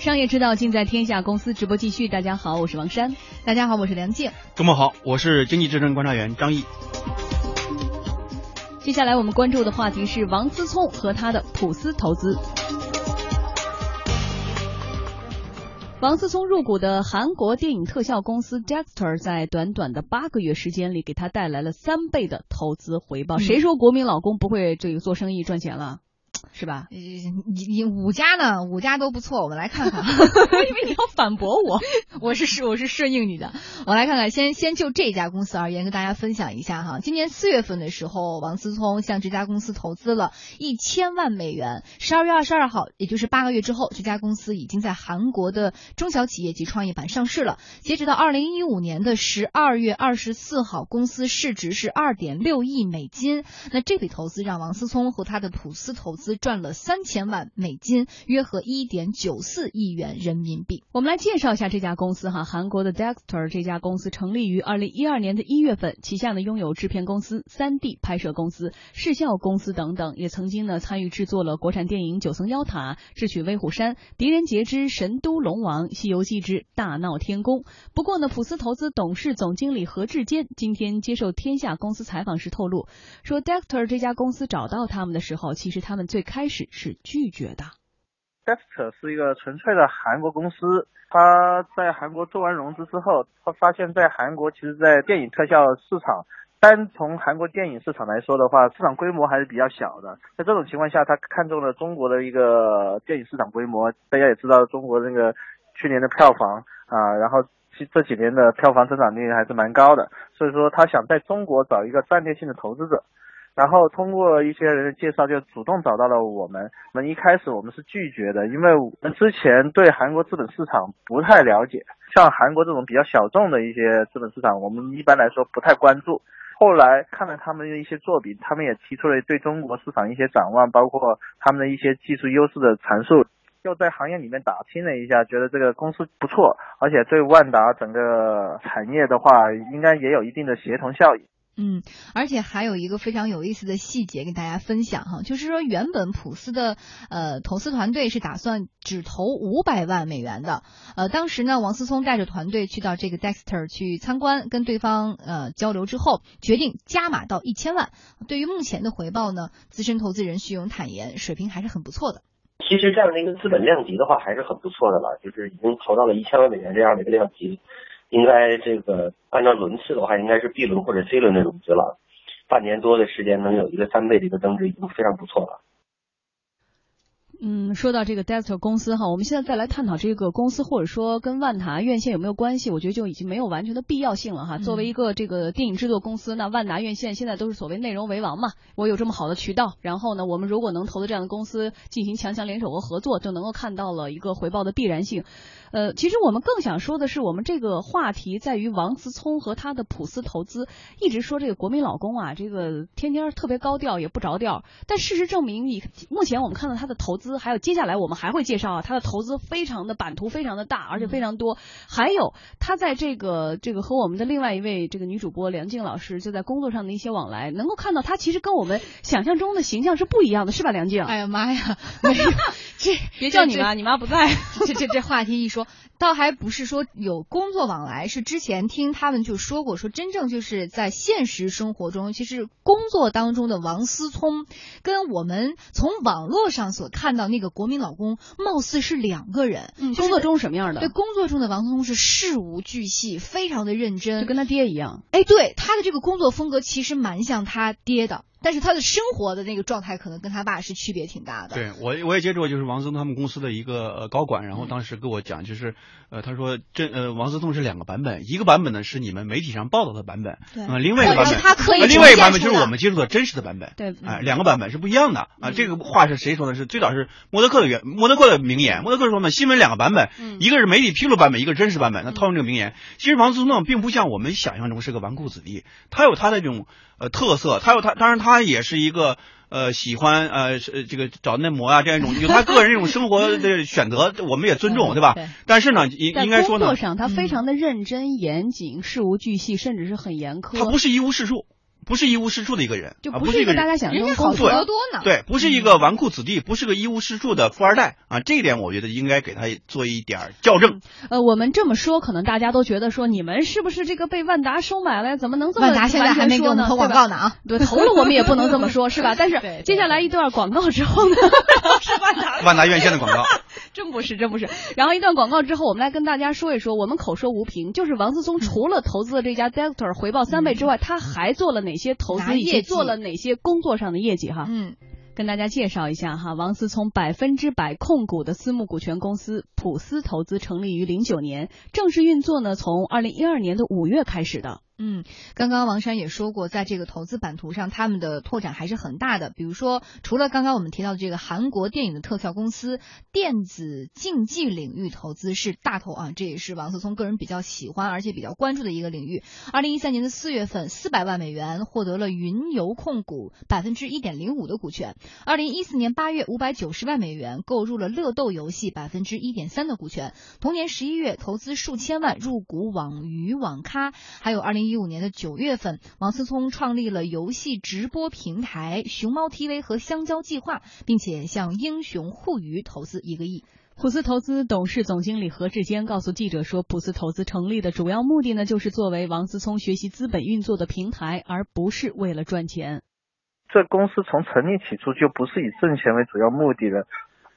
商业之道尽在天下公司直播继续。大家好，我是王珊。大家好，我是梁静。周末好，我是经济之声观察员张毅。接下来我们关注的话题是王思聪和他的普思投资。王思聪入股的韩国电影特效公司 Dexter 在短短的八个月时间里，给他带来了三倍的投资回报。谁说国民老公不会这个做生意赚钱了？是吧？你你五家呢？五家都不错，我们来看看。我以为你要反驳我，我是是我是顺应你的。我来看看，先先就这家公司而言，跟大家分享一下哈。今年四月份的时候，王思聪向这家公司投资了一千万美元。十二月二十二号，也就是八个月之后，这家公司已经在韩国的中小企业及创业板上市了。截止到二零一五年的十二月二十四号，公司市值是二点六亿美金。那这笔投资让王思聪和他的普思投资。赚了三千万美金，约合一点九四亿元人民币。我们来介绍一下这家公司哈，韩国的 Dexter 这家公司成立于二零一二年的一月份，旗下呢拥有制片公司、三 D 拍摄公司、视效公司等等，也曾经呢参与制作了国产电影《九层妖塔》《智取威虎山》《狄仁杰之神都龙王》《西游记之大闹天宫》。不过呢，普斯投资董事总经理何志坚今天接受天下公司采访时透露，说 Dexter 这家公司找到他们的时候，其实他们最开始是拒绝的。Dexter 是一个纯粹的韩国公司，他在韩国做完融资之后，他发现，在韩国其实，在电影特效市场，单从韩国电影市场来说的话，市场规模还是比较小的。在这种情况下，他看中了中国的一个电影市场规模。大家也知道，中国那个去年的票房啊，然后这几年的票房增长率还是蛮高的，所以说他想在中国找一个战略性的投资者。然后通过一些人的介绍，就主动找到了我们。那一开始我们是拒绝的，因为我们之前对韩国资本市场不太了解，像韩国这种比较小众的一些资本市场，我们一般来说不太关注。后来看了他们的一些作品，他们也提出了对中国市场一些展望，包括他们的一些技术优势的阐述。又在行业里面打听了一下，觉得这个公司不错，而且对万达整个产业的话，应该也有一定的协同效应。嗯，而且还有一个非常有意思的细节跟大家分享哈，就是说原本普斯的呃投资团队是打算只投五百万美元的，呃，当时呢王思聪带着团队去到这个 Dexter 去参观，跟对方呃交流之后，决定加码到一千万。对于目前的回报呢，资深投资人徐勇坦言，水平还是很不错的。其实这样的一个资本量级的话，还是很不错的了，就是已经投到了一千万美元这样的一个量级。应该这个按照轮次的话，应该是 B 轮或者 C 轮的融资了。半年多的时间能有一个三倍的一个增值，已经非常不错了。嗯，说到这个 Dexter 公司哈，我们现在再来探讨这个公司或者说跟万达院线有没有关系，我觉得就已经没有完全的必要性了哈。作为一个这个电影制作公司，那万达院线现在都是所谓内容为王嘛，我有这么好的渠道，然后呢，我们如果能投资这样的公司进行强强联手和合作，就能够看到了一个回报的必然性。呃，其实我们更想说的是，我们这个话题在于王思聪和他的普思投资，一直说这个国民老公啊，这个天天特别高调也不着调。但事实证明，你目前我们看到他的投资，还有接下来我们还会介绍啊，他的投资非常的版图非常的大，而且非常多。还有他在这个这个和我们的另外一位这个女主播梁静老师就在工作上的一些往来，能够看到他其实跟我们想象中的形象是不一样的，是吧，梁静？哎呀妈呀，没有，这别叫你妈，你妈不在。这这这话题一说。倒还不是说有工作往来，是之前听他们就说过，说真正就是在现实生活中，其实工作当中的王思聪，跟我们从网络上所看到那个国民老公，貌似是两个人。嗯，工作中什么样的？对，工作中的王思聪是事无巨细，非常的认真，就跟他爹一样。哎，对，他的这个工作风格其实蛮像他爹的。但是他的生活的那个状态可能跟他爸是区别挺大的。对我我也接触过，就是王思聪他们公司的一个呃高管，然后当时跟我讲，就是呃他说这呃王思聪是两个版本，一个版本呢是你们媒体上报道的版本，对，另外一个版本他可以另外一个版本就是我们接触的真实的版本，对，哎，两个版本是不一样的啊。这个话是谁说的？是最早是莫德克的原莫德克的名言，莫德克说呢，新闻两个版本，一个是媒体披露版本，一个是真实版本。那套用这个名言，其实王思聪呢并不像我们想象中是个纨绔子弟，他有他的这种呃特色，他有他，当然他也是一个。呃，喜欢呃这个找嫩模啊，这样一种有他个人这种生活的 选择，我们也尊重，对吧？但是呢，应应该说呢，工作上他非常的认真严谨，事无巨细，甚至是很严苛。他不是一无是处。不是一无是处的一个人，就不是一个大家想象中好处多呢。对，不是一个纨绔子弟，不是个一无是处的富二代啊，这一点我觉得应该给他做一点校正。呃，我们这么说，可能大家都觉得说你们是不是这个被万达收买了？怎么能这么万达现在还没给我们投广告呢啊？对，投了我们也不能这么说，是吧？但是接下来一段广告之后呢，是万达万达院线的广告。真不是，真不是。然后一段广告之后，我们来跟大家说一说，我们口说无凭，就是王思聪除了投资的这家 Delta 回报三倍之外，他还做了哪些投资，做了哪些工作上的业绩哈？嗯，跟大家介绍一下哈，王思聪百分之百控股的私募股权公司普思投资成立于零九年，正式运作呢从二零一二年的五月开始的。嗯，刚刚王珊也说过，在这个投资版图上，他们的拓展还是很大的。比如说，除了刚刚我们提到的这个韩国电影的特效公司，电子竞技领域投资是大头啊，这也是王思聪个人比较喜欢而且比较关注的一个领域。二零一三年的四月份，四百万美元获得了云游控股百分之一点零五的股权。二零一四年八月，五百九十万美元购入了乐斗游戏百分之一点三的股权。同年十一月，投资数千万入股网鱼网咖，还有二零一。一五年的九月份，王思聪创立了游戏直播平台熊猫 TV 和香蕉计划，并且向英雄互娱投资一个亿。普思投资董事总经理何志坚告诉记者说：“普思投资成立的主要目的呢，就是作为王思聪学习资本运作的平台，而不是为了赚钱。这公司从成立起初就不是以挣钱为主要目的的。”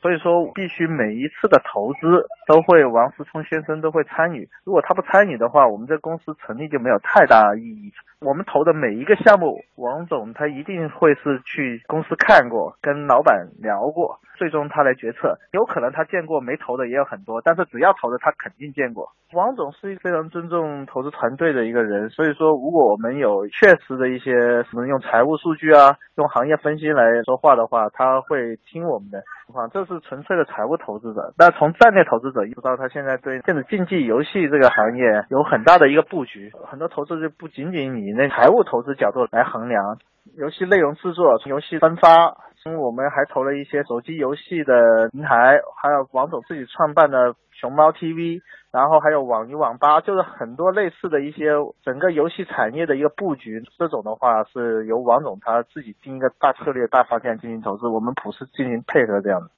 所以说，必须每一次的投资都会王思聪先生都会参与。如果他不参与的话，我们这公司成立就没有太大意义。我们投的每一个项目，王总他一定会是去公司看过，跟老板聊过。最终他来决策，有可能他见过没投的也有很多，但是只要投的他肯定见过。王总是一个非常尊重投资团队的一个人，所以说如果我们有确实的一些什么用财务数据啊，用行业分析来说话的话，他会听我们的。啊，这是纯粹的财务投资者。那从战略投资者，一直到他现在对电子竞技游戏这个行业有很大的一个布局，很多投资就不仅仅你以那财务投资角度来衡量，游戏内容制作、游戏分发。我们还投了一些手机游戏的平台，还有王总自己创办的熊猫 TV，然后还有网鱼网吧，就是很多类似的一些整个游戏产业的一个布局。这种的话是由王总他自己定一个大策略、大方向进行投资，我们普思进行配合这样的。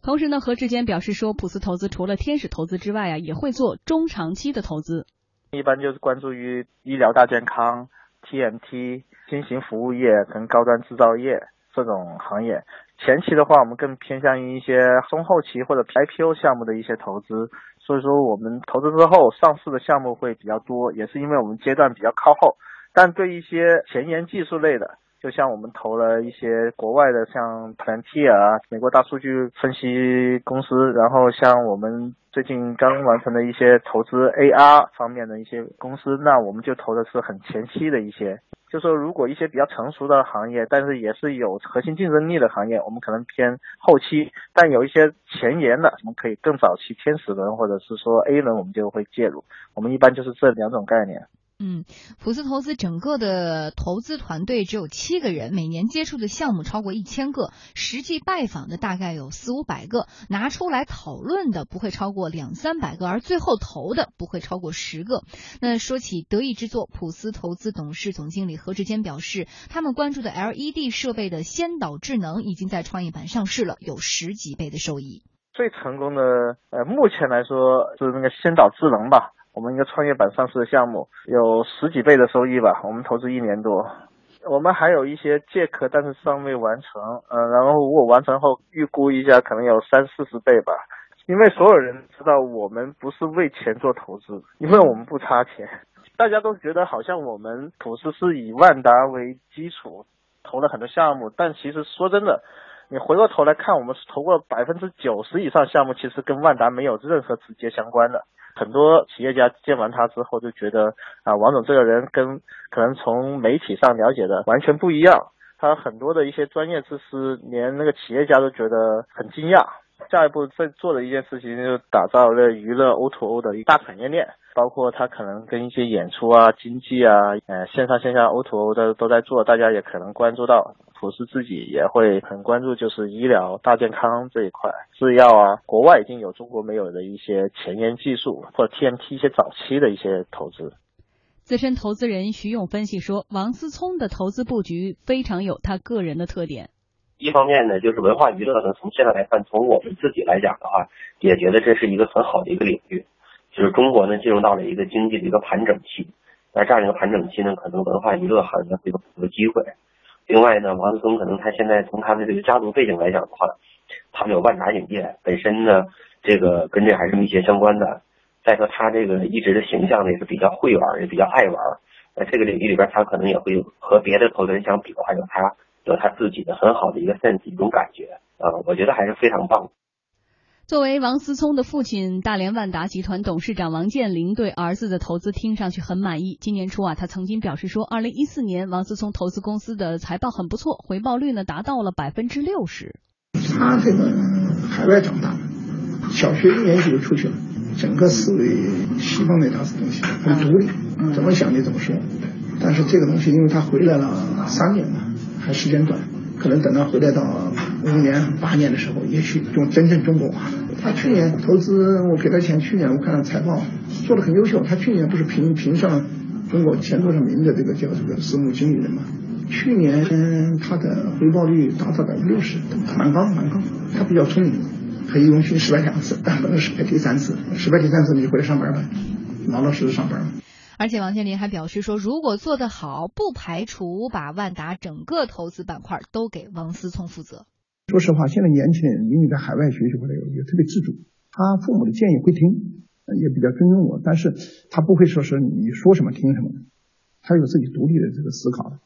同时呢，何志坚表示说，普思投资除了天使投资之外啊，也会做中长期的投资，一般就是关注于医疗大健康、TMT、新型服务业跟高端制造业。这种行业前期的话，我们更偏向于一些中后期或者 IPO 项目的一些投资，所以说我们投资之后上市的项目会比较多，也是因为我们阶段比较靠后。但对一些前沿技术类的，就像我们投了一些国外的，像 Palantir 美国大数据分析公司，然后像我们最近刚完成的一些投资 AR 方面的一些公司，那我们就投的是很前期的一些。就说如果一些比较成熟的行业，但是也是有核心竞争力的行业，我们可能偏后期；但有一些前沿的，我们可以更早期天使轮或者是说 A 轮，我们就会介入。我们一般就是这两种概念。嗯，普思投资整个的投资团队只有七个人，每年接触的项目超过一千个，实际拜访的大概有四五百个，拿出来讨论的不会超过两三百个，而最后投的不会超过十个。那说起得意之作，普思投资董事总经理何志坚表示，他们关注的 LED 设备的先导智能已经在创业板上市了，有十几倍的收益。最成功的，呃，目前来说就是那个先导智能吧。我们一个创业板上市的项目有十几倍的收益吧，我们投资一年多，我们还有一些借壳，但是尚未完成，嗯，然后如果完成后预估一下，可能有三四十倍吧。因为所有人知道我们不是为钱做投资，因为我们不差钱，大家都觉得好像我们普思是以万达为基础投了很多项目，但其实说真的，你回过头来看，我们投过百分之九十以上项目，其实跟万达没有任何直接相关的。很多企业家见完他之后就觉得啊，王总这个人跟可能从媒体上了解的完全不一样。他很多的一些专业知识，连那个企业家都觉得很惊讶。下一步在做的一件事情，就是打造了娱乐 O to O 的一大产业链。包括他可能跟一些演出啊、经济啊、呃线上线下 O to O 的都在做，大家也可能关注到，普思自己也会很关注，就是医疗大健康这一块，制药啊，国外已经有中国没有的一些前沿技术或者 TMT 一些早期的一些投资。资深投资人徐勇分析说，王思聪的投资布局非常有他个人的特点。一方面呢，就是文化娱乐呢，从现在来看，从我们自己来讲的话，也觉得这是一个很好的一个领域。就是中国呢，进入到了一个经济的一个盘整期，那这样一个盘整期呢，可能文化娱乐行业会有很多机会。另外呢，王思聪可能他现在从他的这个家族背景来讲的话，他们有万达影业，本身呢，这个跟这还是密切相关的。再说他这个一直的形象呢也是比较会玩，也比较爱玩。在这个领域里边，他可能也会和别的投资人相比的话，有他有他自己的很好的一个 sense 一种感觉啊，我觉得还是非常棒。作为王思聪的父亲，大连万达集团董事长王健林对儿子的投资听上去很满意。今年初啊，他曾经表示说，二零一四年王思聪投资公司的财报很不错，回报率呢达到了百分之六十。他这个海外长大，小学一年级就出去了。整个思维西方那套东西很独立，怎么想就怎么说。但是这个东西，因为他回来了三年嘛，还时间短，可能等到回来到五年、八年的时候，也许就真正中国化。他去年投资，我给他钱，去年我看了财报做的很优秀。他去年不是评评上中国前多少名的这个叫这个私募经理人嘛？去年他的回报率达到百分之六十，蛮高蛮高。他比较聪明。可以用去失败两次，但不能失败第三次。失败第三次，你就回来上班吧，老老实实上班。而且王健林还表示说，如果做得好，不排除把万达整个投资板块都给王思聪负责。说实话，现在年轻人因为在海外学习回来，也特别自主。他父母的建议会听，也比较尊重我，但是他不会说是你说什么听什么，他有自己独立的这个思考。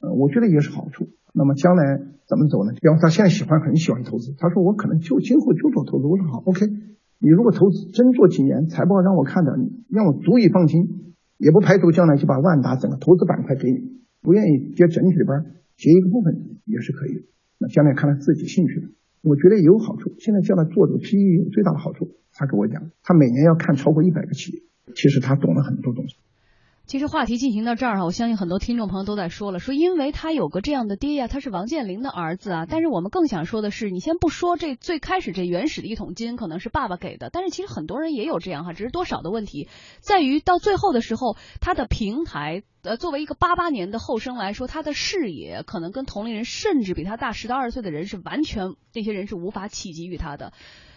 呃，我觉得也是好处。那么将来怎么走呢？比方他现在喜欢很喜欢投资，他说我可能就今后就做投资。我说好，OK。你如果投资真做几年，财报让我看的，让我足以放心，也不排除将来就把万达整个投资板块给你。不愿意接整体的班接一个部分也是可以的。那将来看他自己兴趣的，我觉得有好处。现在将来做这个 PE 最大的好处，他跟我讲，他每年要看超过一百个企业，其实他懂了很多东西。其实话题进行到这儿哈，我相信很多听众朋友都在说了，说因为他有个这样的爹呀，他是王健林的儿子啊。但是我们更想说的是，你先不说这最开始这原始的一桶金可能是爸爸给的，但是其实很多人也有这样哈，只是多少的问题，在于到最后的时候，他的平台呃，作为一个八八年的后生来说，他的视野可能跟同龄人甚至比他大十到二十岁的人是完全那些人是无法企及于他的。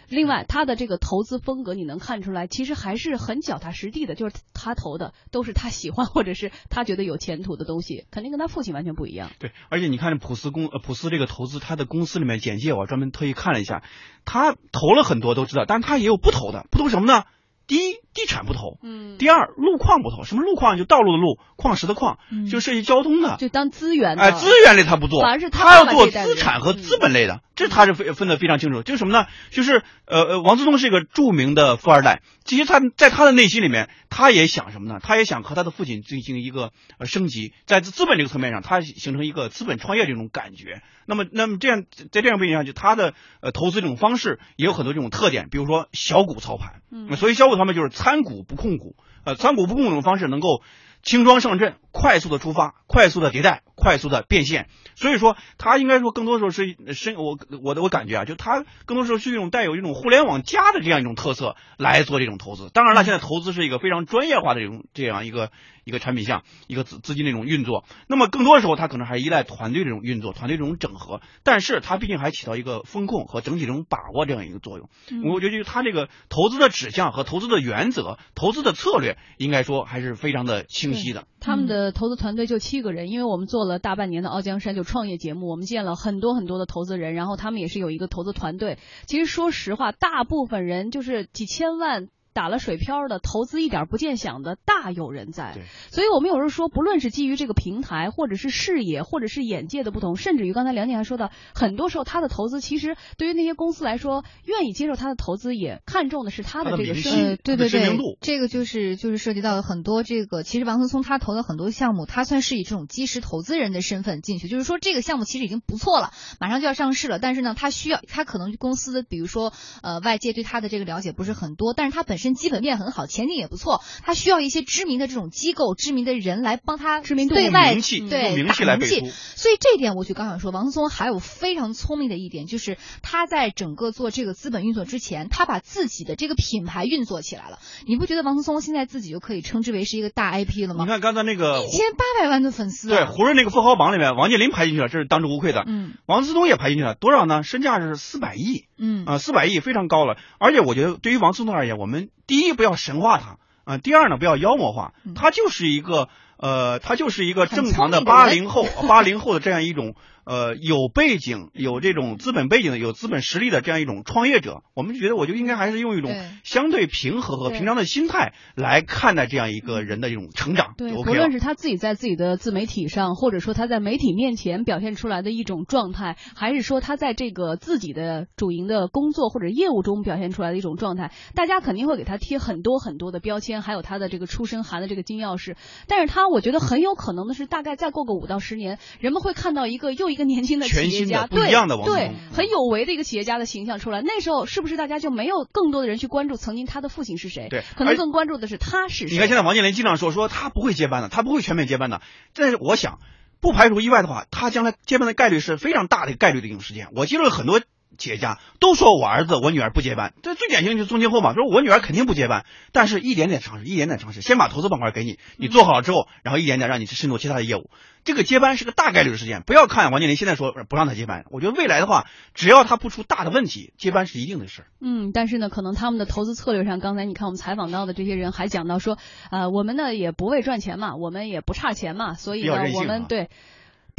另外，他的这个投资风格，你能看出来，其实还是很脚踏实地的，就是他投的都是他喜欢或者是他觉得有前途的东西，肯定跟他父亲完全不一样。对，而且你看普斯公呃普斯这个投资，他的公司里面简介，我专门特意看了一下，他投了很多都知道，但是他也有不投的，不投什么呢？第一，地产不投；嗯，第二，路况不投。什么路况？就道路的路，矿石的矿，就涉及交通的，就当资源。哎，资源类他不做，反而是他要做资产和资本类的。这他是分分的非常清楚。就是什么呢？就是呃呃，王思聪是一个著名的富二代。其实他在他的内心里面，他也想什么呢？他也想和他的父亲进行一个呃升级，在资本这个层面上，他形成一个资本创业这种感觉。那么，那么这样在这样背景下，就他的呃投资这种方式也有很多这种特点，比如说小股操盘。嗯，所以小股他们就是参股不控股，呃，参股不控股的方式能够轻装上阵，快速的出发，快速的迭代，快速的变现。所以说，它应该说更多时候是深我我的我感觉啊，就它更多时候是一种带有一种互联网加的这样一种特色来做这种投资。当然了，现在投资是一个非常专业化的这种这样一个一个产品项，一个资资金的一种运作。那么更多的时候，它可能还依赖团队这种运作，团队这种整合。但是它毕竟还起到一个风控和整体这种把握这样一个作用。我觉得就是他这个投资的指向和投资的原则、投资的策略，应该说还是非常的清晰的。他们的呃投资团队就七个人，因为我们做了大半年的《傲江山》就创业节目，我们见了很多很多的投资人，然后他们也是有一个投资团队。其实说实话，大部分人就是几千万。打了水漂的投资一点不见响的大有人在，所以我们有时候说，不论是基于这个平台，或者是视野，或者是眼界的不同，甚至于刚才梁姐还说到，很多时候他的投资其实对于那些公司来说，愿意接受他的投资，也看重的是他的这个声誉，对对对，这个就是就是涉及到了很多这个，其实王思聪他投的很多项目，他算是以这种基石投资人的身份进去，就是说这个项目其实已经不错了，马上就要上市了，但是呢，他需要他可能公司比如说呃外界对他的这个了解不是很多，但是他本身。身基本面很好，前景也不错，他需要一些知名的这种机构、知名的人来帮他知名度对外名气对名气打名气来背书。所以这一点，我就刚想说，王思聪还有非常聪明的一点，就是他在整个做这个资本运作之前，他把自己的这个品牌运作起来了。你不觉得王思聪现在自己就可以称之为是一个大 IP 了吗你？看刚才那个一千八百万的粉丝、对啊，胡润那个富豪榜里面，王健林排进去了，这是当之无愧的。嗯王思聪也排进去了，多少呢？身价是四百亿嗯啊，四百亿非常高了。而且我觉得对于王思聪而言，我们第一不要神化他啊，第二呢不要妖魔化，他就是一个呃，他就是一个正常的八零后八零后的这样一种呃有背景、有这种资本背景的、有资本实力的这样一种创业者。我们觉得，我就应该还是用一种相对平和和平常的心态来看待这样一个人的一种成长，对，无论。是他自己在自己的自媒体上，或者说他在媒体面前表现出来的一种状态，还是说他在这个自己的主营的工作或者业务中表现出来的一种状态，大家肯定会给他贴很多很多的标签，还有他的这个出身含的这个金钥匙。但是他，我觉得很有可能的是，大概再过个五到十年，人们会看到一个又一个年轻的企全业家，对样的王对，很有为的一个企业家的形象出来。那时候是不是大家就没有更多的人去关注曾经他的父亲是谁？对可能更关注的是他是谁。你看现在王健林经常说说他不会接班的，他不会全面接班的。但是我想，不排除意外的话，他将来接班的概率是非常大的概率的一种事件。我接触了很多企业家，都说我儿子、我女儿不接班，这最典型就是宗庆后嘛，说我女儿肯定不接班，但是一点点尝试，一点点尝试，先把投资板块给你，你做好了之后，然后一点点让你去渗透其他的业务。这个接班是个大概率的事件，不要看王健林现在说不让他接班，我觉得未来的话，只要他不出大的问题，接班是一定的事儿。嗯，但是呢，可能他们的投资策略上，刚才你看我们采访到的这些人还讲到说，呃，我们呢也不为赚钱嘛，我们也不差钱嘛，所以呢我们对。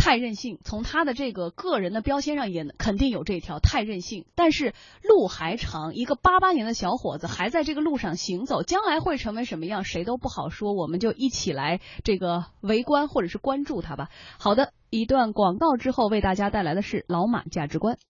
太任性，从他的这个个人的标签上也肯定有这条太任性。但是路还长，一个八八年的小伙子还在这个路上行走，将来会成为什么样，谁都不好说。我们就一起来这个围观或者是关注他吧。好的，一段广告之后，为大家带来的是老马价值观。